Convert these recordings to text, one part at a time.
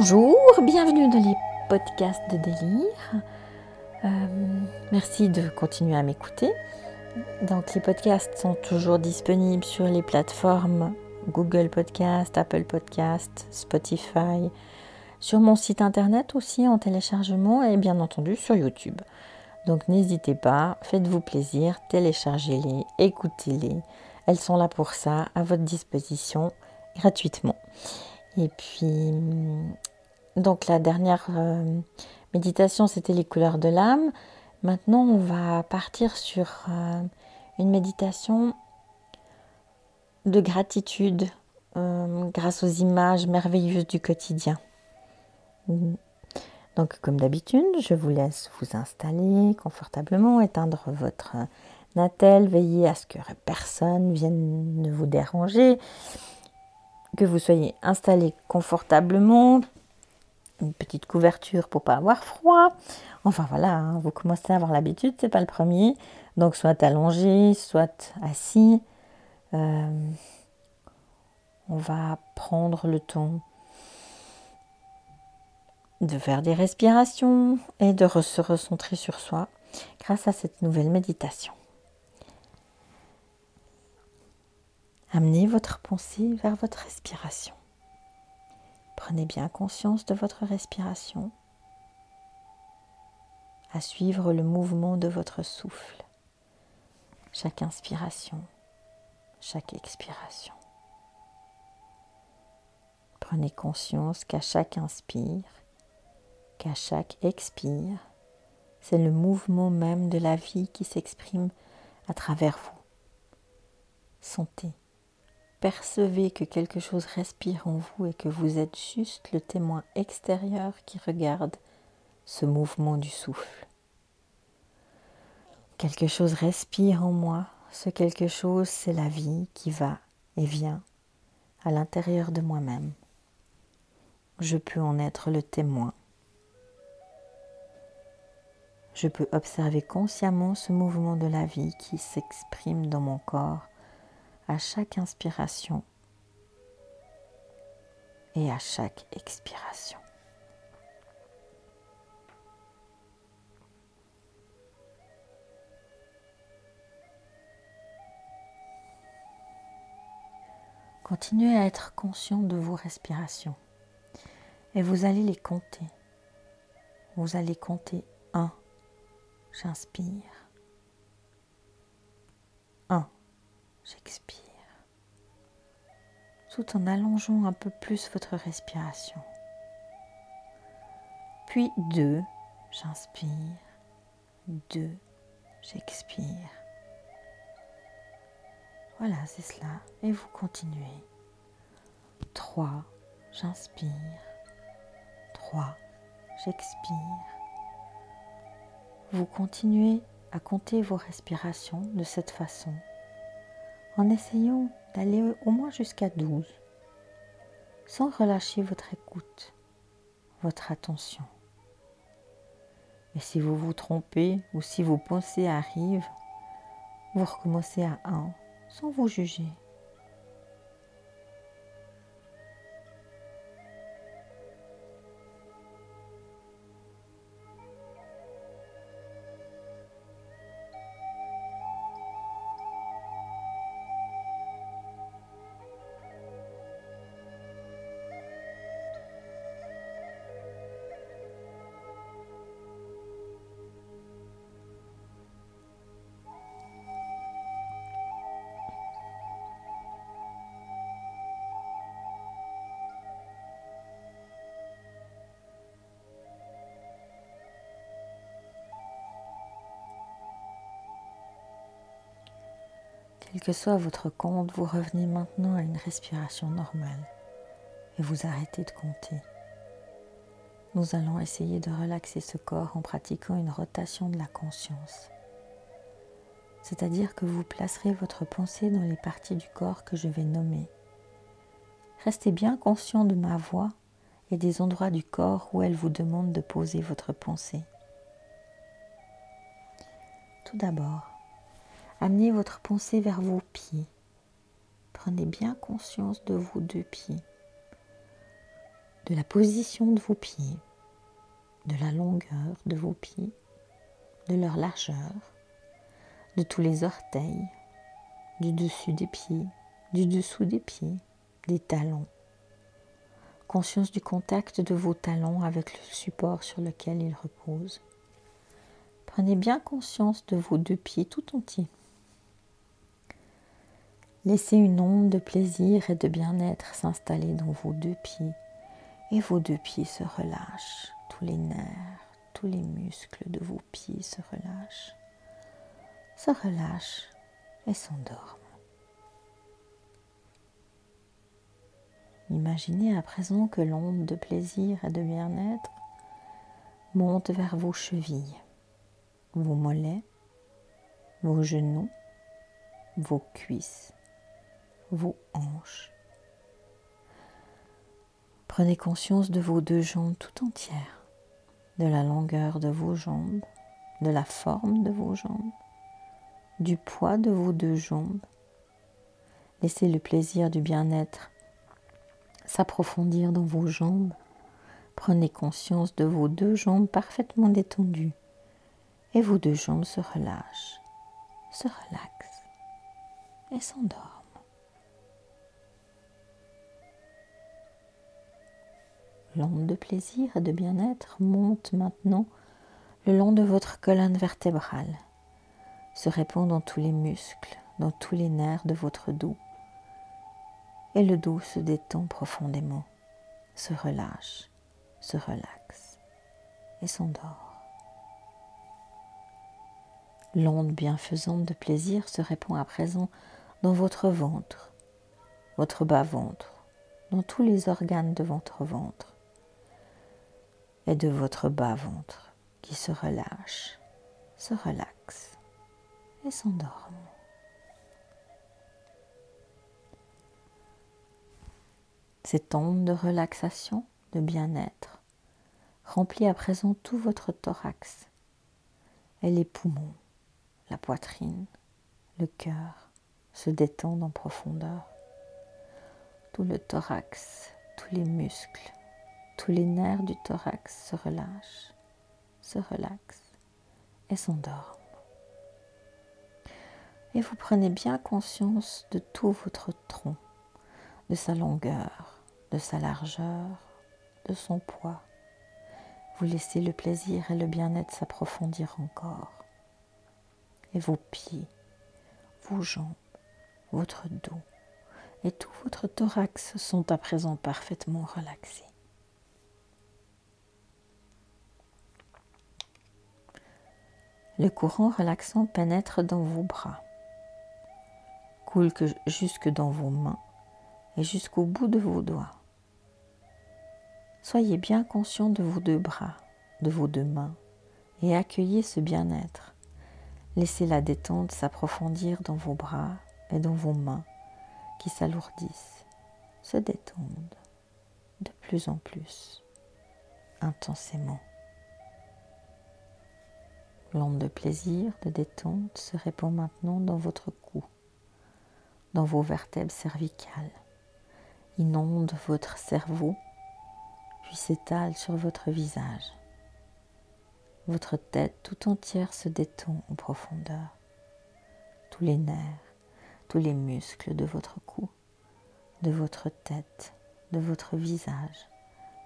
Bonjour, bienvenue dans les podcasts de délire. Euh, merci de continuer à m'écouter. Donc les podcasts sont toujours disponibles sur les plateformes Google Podcast, Apple Podcast, Spotify, sur mon site internet aussi en téléchargement et bien entendu sur YouTube. Donc n'hésitez pas, faites-vous plaisir, téléchargez-les, écoutez-les. Elles sont là pour ça, à votre disposition, gratuitement. Et puis, donc la dernière euh, méditation, c'était les couleurs de l'âme. Maintenant, on va partir sur euh, une méditation de gratitude euh, grâce aux images merveilleuses du quotidien. Donc, comme d'habitude, je vous laisse vous installer confortablement, éteindre votre natel, veiller à ce que personne vienne ne vous déranger que vous soyez installé confortablement, une petite couverture pour pas avoir froid. Enfin voilà, hein, vous commencez à avoir l'habitude, c'est pas le premier. Donc soit allongé, soit assis. Euh, on va prendre le temps de faire des respirations et de se recentrer sur soi grâce à cette nouvelle méditation. Amenez votre pensée vers votre respiration. Prenez bien conscience de votre respiration, à suivre le mouvement de votre souffle, chaque inspiration, chaque expiration. Prenez conscience qu'à chaque inspire, qu'à chaque expire, c'est le mouvement même de la vie qui s'exprime à travers vous. Sentez Percevez que quelque chose respire en vous et que vous êtes juste le témoin extérieur qui regarde ce mouvement du souffle. Quelque chose respire en moi, ce quelque chose c'est la vie qui va et vient à l'intérieur de moi-même. Je peux en être le témoin. Je peux observer consciemment ce mouvement de la vie qui s'exprime dans mon corps à chaque inspiration et à chaque expiration. Continuez à être conscient de vos respirations et vous allez les compter. Vous allez compter 1. J'inspire. 1. J'expire. Tout en allongeant un peu plus votre respiration. Puis 2, j'inspire. 2, j'expire. Voilà, c'est cela. Et vous continuez. 3, j'inspire. 3, j'expire. Vous continuez à compter vos respirations de cette façon en essayant d'aller au moins jusqu'à 12, sans relâcher votre écoute, votre attention. Et si vous vous trompez ou si vos pensées arrivent, vous recommencez à 1 sans vous juger. Que soit votre compte, vous revenez maintenant à une respiration normale et vous arrêtez de compter. Nous allons essayer de relaxer ce corps en pratiquant une rotation de la conscience. C'est-à-dire que vous placerez votre pensée dans les parties du corps que je vais nommer. Restez bien conscient de ma voix et des endroits du corps où elle vous demande de poser votre pensée. Tout d'abord, Amenez votre pensée vers vos pieds. Prenez bien conscience de vos deux pieds, de la position de vos pieds, de la longueur de vos pieds, de leur largeur, de tous les orteils, du dessus des pieds, du dessous des pieds, des talons. Conscience du contact de vos talons avec le support sur lequel ils reposent. Prenez bien conscience de vos deux pieds tout entiers. Laissez une onde de plaisir et de bien-être s'installer dans vos deux pieds et vos deux pieds se relâchent. Tous les nerfs, tous les muscles de vos pieds se relâchent, se relâchent et s'endorment. Imaginez à présent que l'onde de plaisir et de bien-être monte vers vos chevilles, vos mollets, vos genoux, vos cuisses, vos hanches. Prenez conscience de vos deux jambes tout entières, de la longueur de vos jambes, de la forme de vos jambes, du poids de vos deux jambes. Laissez le plaisir du bien-être s'approfondir dans vos jambes. Prenez conscience de vos deux jambes parfaitement détendues et vos deux jambes se relâchent, se relaxent et s'endorment. L'onde de plaisir et de bien-être monte maintenant le long de votre colonne vertébrale, se répand dans tous les muscles, dans tous les nerfs de votre dos et le dos se détend profondément, se relâche, se relaxe et s'endort. L'onde bienfaisante de plaisir se répand à présent dans votre ventre, votre bas-ventre, dans tous les organes de votre ventre et de votre bas-ventre qui se relâche, se relaxe et s'endorme. Cette onde de relaxation, de bien-être, remplit à présent tout votre thorax et les poumons, la poitrine, le cœur se détendent en profondeur. Tout le thorax, tous les muscles, tous les nerfs du thorax se relâchent, se relaxent et s'endorment. Et vous prenez bien conscience de tout votre tronc, de sa longueur, de sa largeur, de son poids. Vous laissez le plaisir et le bien-être s'approfondir encore. Et vos pieds, vos jambes, votre dos et tout votre thorax sont à présent parfaitement relaxés. Le courant relaxant pénètre dans vos bras, coule jusque dans vos mains et jusqu'au bout de vos doigts. Soyez bien conscient de vos deux bras, de vos deux mains, et accueillez ce bien-être. Laissez la détente s'approfondir dans vos bras et dans vos mains qui s'alourdissent, se détendent de plus en plus, intensément. L'onde de plaisir, de détente se répand maintenant dans votre cou, dans vos vertèbres cervicales, inonde votre cerveau puis s'étale sur votre visage. Votre tête tout entière se détend en profondeur. Tous les nerfs, tous les muscles de votre cou, de votre tête, de votre visage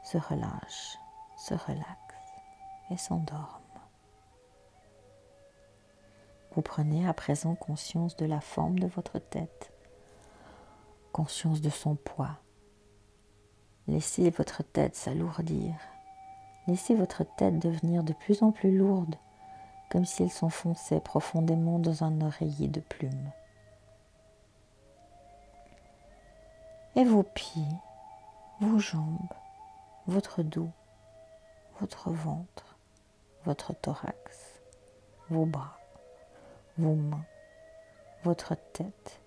se relâchent, se relaxent et s'endorment. Vous prenez à présent conscience de la forme de votre tête, conscience de son poids, Laissez votre tête s'alourdir. Laissez votre tête devenir de plus en plus lourde, comme si elle s'enfonçait profondément dans un oreiller de plumes. Et vos pieds, vos jambes, votre dos, votre ventre, votre thorax, vos bras, vos mains, votre tête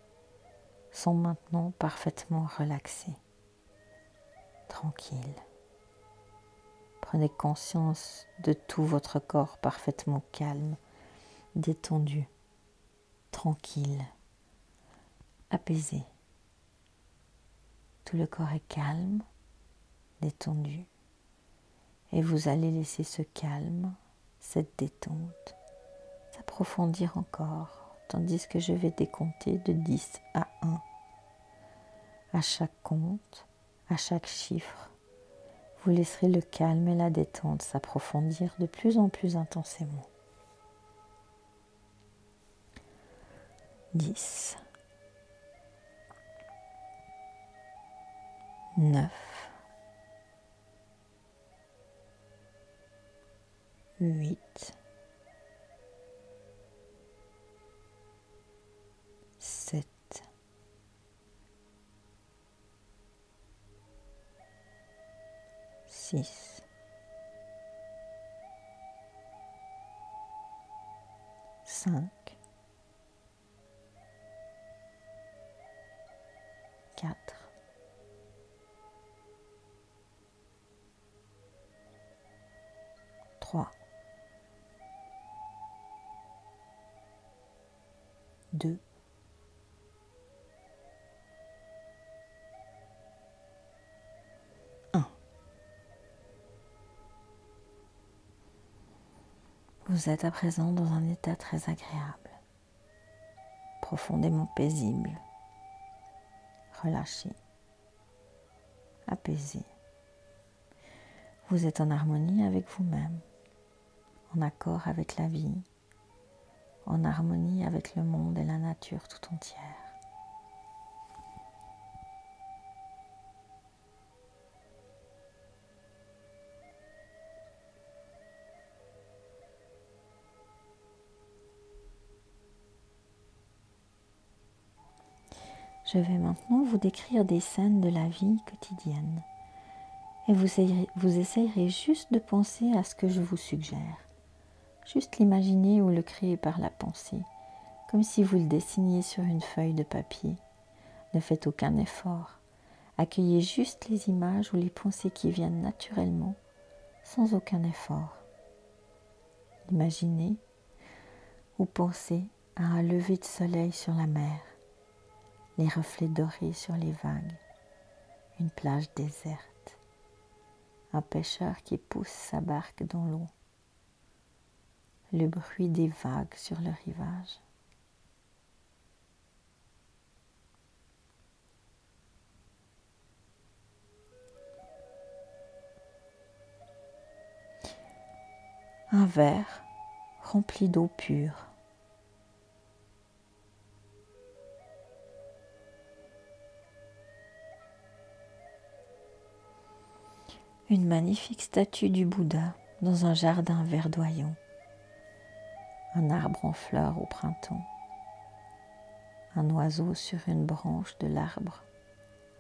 sont maintenant parfaitement relaxés tranquille. Prenez conscience de tout votre corps parfaitement calme, détendu, tranquille, apaisé. Tout le corps est calme, détendu. Et vous allez laisser ce calme, cette détente, s'approfondir encore, tandis que je vais décompter de 10 à 1. À chaque compte, à chaque chiffre, vous laisserez le calme et la détente s'approfondir de plus en plus intensément. 10, 9, 8, 6, 5, 4, 3, 2, Vous êtes à présent dans un état très agréable, profondément paisible, relâché, apaisé. Vous êtes en harmonie avec vous-même, en accord avec la vie, en harmonie avec le monde et la nature tout entière. Je vais maintenant vous décrire des scènes de la vie quotidienne et vous, vous essayerez juste de penser à ce que je vous suggère. Juste l'imaginer ou le créer par la pensée, comme si vous le dessiniez sur une feuille de papier. Ne faites aucun effort. Accueillez juste les images ou les pensées qui viennent naturellement, sans aucun effort. Imaginez ou pensez à un lever de soleil sur la mer, les reflets dorés sur les vagues, une plage déserte, un pêcheur qui pousse sa barque dans l'eau, le bruit des vagues sur le rivage. Un verre rempli d'eau pure. Une magnifique statue du Bouddha dans un jardin verdoyant un arbre en fleurs au printemps, un oiseau sur une branche de l'arbre,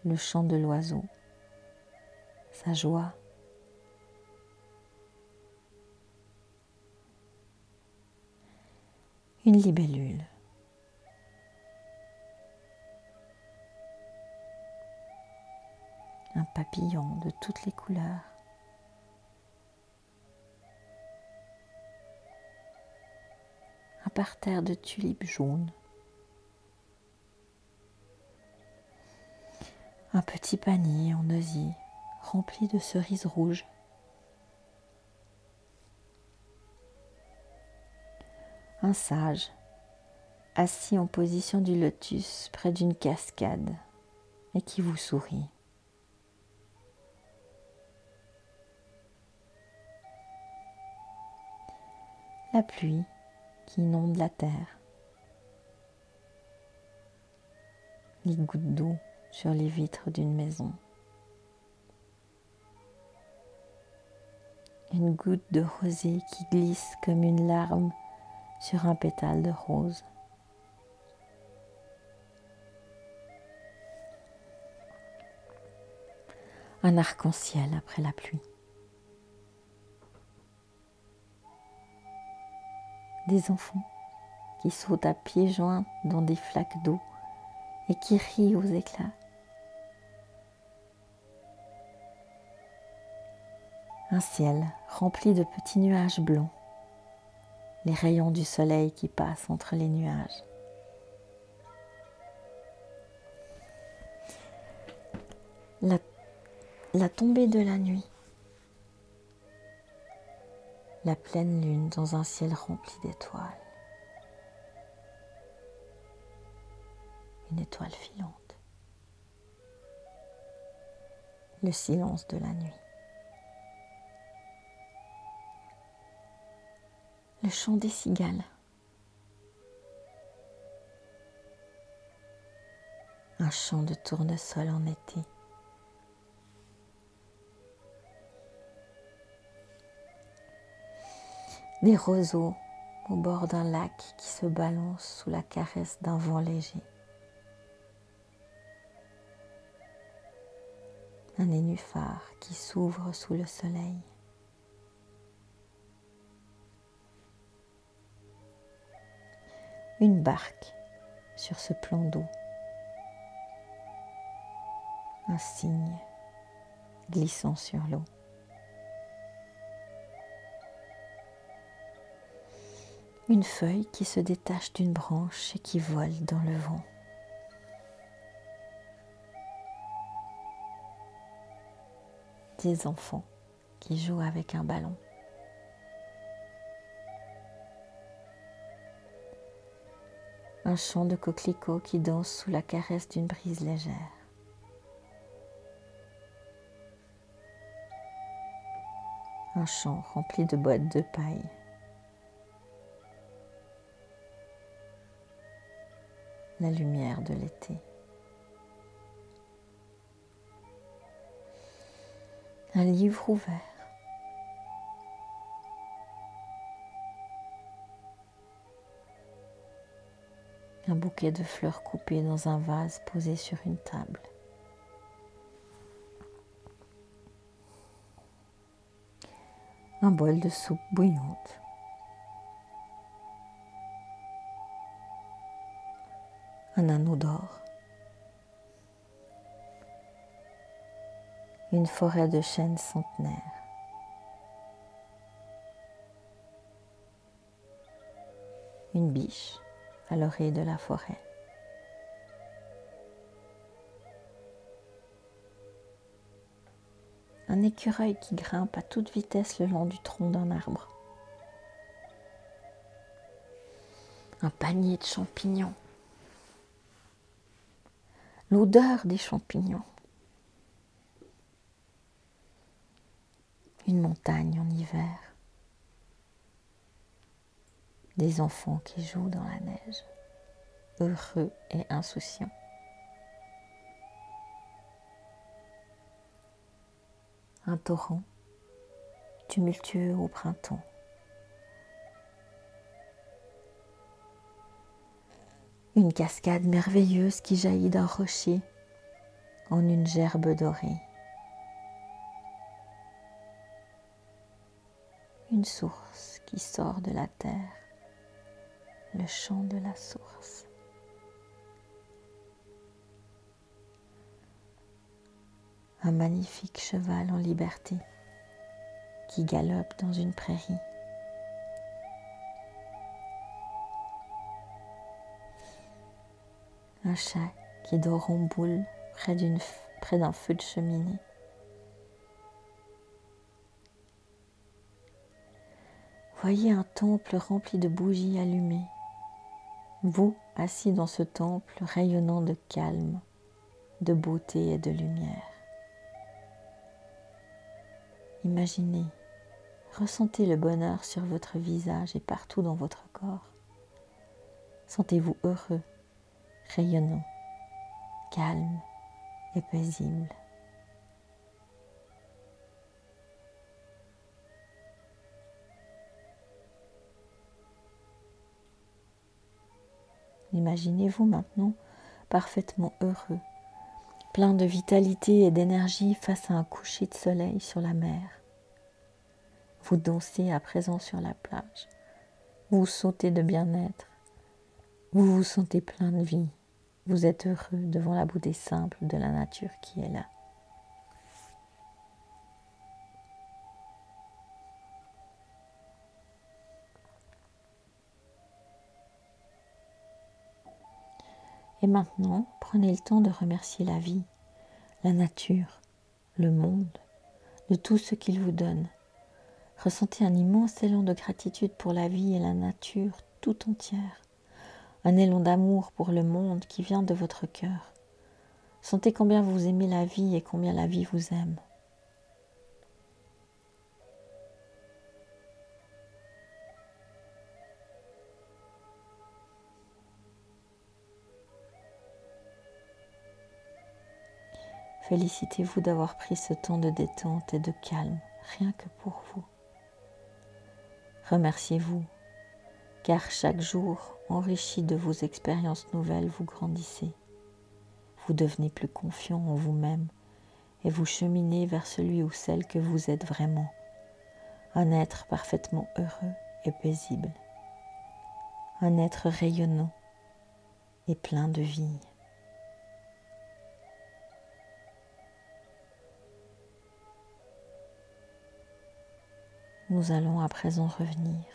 le chant de l'oiseau, sa joie. Une libellule. Un papillon de toutes les couleurs. parterre de tulipes jaunes. Un petit panier en osier rempli de cerises rouges. Un sage assis en position du lotus près d'une cascade et qui vous sourit. La pluie qui inonde la terre. Les gouttes d'eau sur les vitres d'une maison. Une goutte de rosée qui glisse comme une larme sur un pétale de rose. Un arc-en-ciel après la pluie. Des enfants qui sautent à pieds joints dans des flaques d'eau et qui rient aux éclats. Un ciel rempli de petits nuages blancs, les rayons du soleil qui passent entre les nuages. La, tombée de la nuit. La pleine lune dans un ciel rempli d'étoiles. Une étoile filante. Le silence de la nuit. Le chant des cigales. Un chant de tournesol en été. Des roseaux au bord d'un lac qui se balance sous la caresse d'un vent léger. Un nénuphar qui s'ouvre sous le soleil. Une barque sur ce plan d'eau. Un cygne glissant sur l'eau. Une feuille qui se détache d'une branche et qui vole dans le vent. Des enfants qui jouent avec un ballon. Un chant de coquelicots qui danse sous la caresse d'une brise légère. Un champ rempli de boîtes de paille. La lumière de l'été. Un livre ouvert. Un bouquet de fleurs coupées dans un vase posé sur une table. Un bol de soupe bouillante. Un anneau d'or. Une forêt de chênes centenaires. Une biche à l'oreille de la forêt. Un écureuil qui grimpe à toute vitesse le long du tronc d'un arbre. Un panier de champignons l'odeur des champignons. Une montagne en hiver. Des enfants qui jouent dans la neige, heureux et insouciants. Un torrent tumultueux au printemps. Une cascade merveilleuse qui jaillit d'un rocher en une gerbe dorée. Une source qui sort de la terre, le chant de la source. Un magnifique cheval en liberté qui galope dans une prairie. Un chat qui dort en boule près, près d'un feu de cheminée. Voyez un temple rempli de bougies allumées. Vous, assis dans ce temple rayonnant de calme, de beauté et de lumière. Imaginez, ressentez le bonheur sur votre visage et partout dans votre corps. Sentez-vous heureux rayonnant, calme et paisible. Imaginez-vous maintenant parfaitement heureux, plein de vitalité et d'énergie face à un coucher de soleil sur la mer. Vous dansez à présent sur la plage, vous sautez de bien-être, vous vous sentez plein de vie. Vous êtes heureux devant la beauté simple de la nature qui est là. Et maintenant, prenez le temps de remercier la vie, la nature, le monde, de tout ce qu'il vous donne. Ressentez un immense élan de gratitude pour la vie et la nature tout entière, un élan d'amour pour le monde qui vient de votre cœur. Sentez combien vous aimez la vie et combien la vie vous aime. Félicitez-vous d'avoir pris ce temps de détente et de calme, rien que pour vous. Remerciez-vous, car chaque jour, enrichi de vos expériences nouvelles, vous grandissez. Vous devenez plus confiant en vous-même et vous cheminez vers celui ou celle que vous êtes vraiment, un être parfaitement heureux et paisible, un être rayonnant et plein de vie. Nous allons à présent revenir.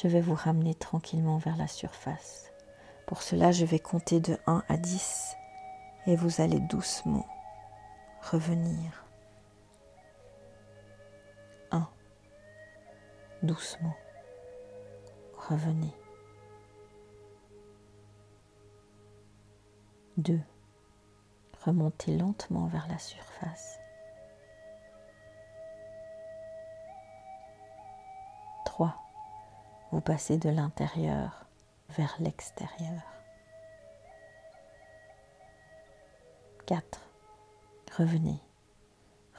Je vais vous ramener tranquillement vers la surface. Pour cela, je vais compter de 1 à 10 et vous allez doucement revenir. 1. Doucement. Revenez. 2. Remontez lentement vers la surface. 3. Vous passez de l'intérieur vers l'extérieur. 4. Revenez.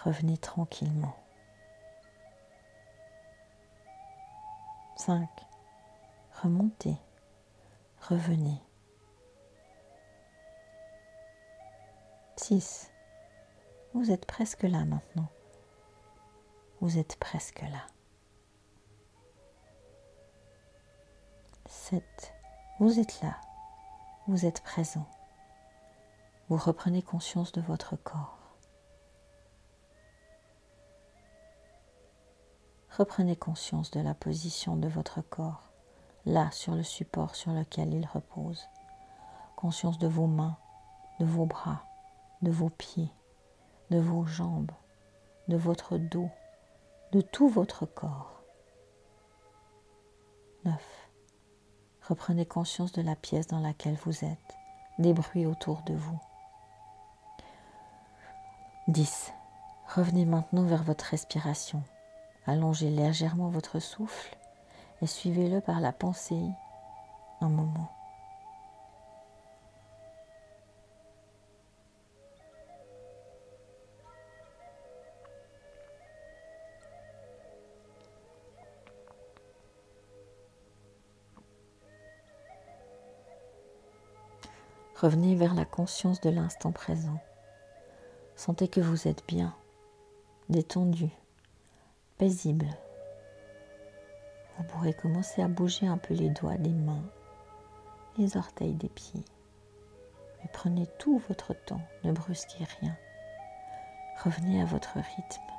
Revenez tranquillement. 5. Remontez. Revenez. 6. Vous êtes presque là maintenant. Vous êtes presque là. 7. Vous êtes là, vous êtes présent. Vous reprenez conscience de votre corps. Reprenez conscience de la position de votre corps, là sur le support sur lequel il repose. Conscience de vos mains, de vos bras, de vos pieds, de vos jambes, de votre dos, de tout votre corps. 9. Reprenez conscience de la pièce dans laquelle vous êtes, des bruits autour de vous. 10. Revenez maintenant vers votre respiration. Allongez légèrement votre souffle et suivez-le par la pensée un moment. Revenez vers la conscience de l'instant présent. Sentez que vous êtes bien, détendu, paisible. Vous pourrez commencer à bouger un peu les doigts des mains, les orteils des pieds. Mais prenez tout votre temps, ne brusquez rien. Revenez à votre rythme.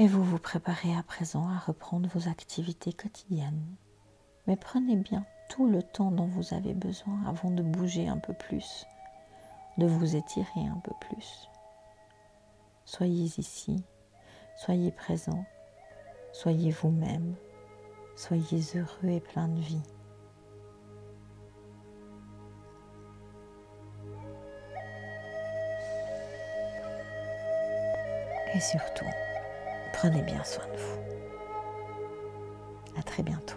Et vous vous préparez à présent à reprendre vos activités quotidiennes. Mais prenez bien tout le temps dont vous avez besoin avant de bouger un peu plus, de vous étirer un peu plus. Soyez ici, soyez présent, soyez vous-même, soyez heureux et plein de vie. Et surtout, Prenez bien soin de vous. À très bientôt.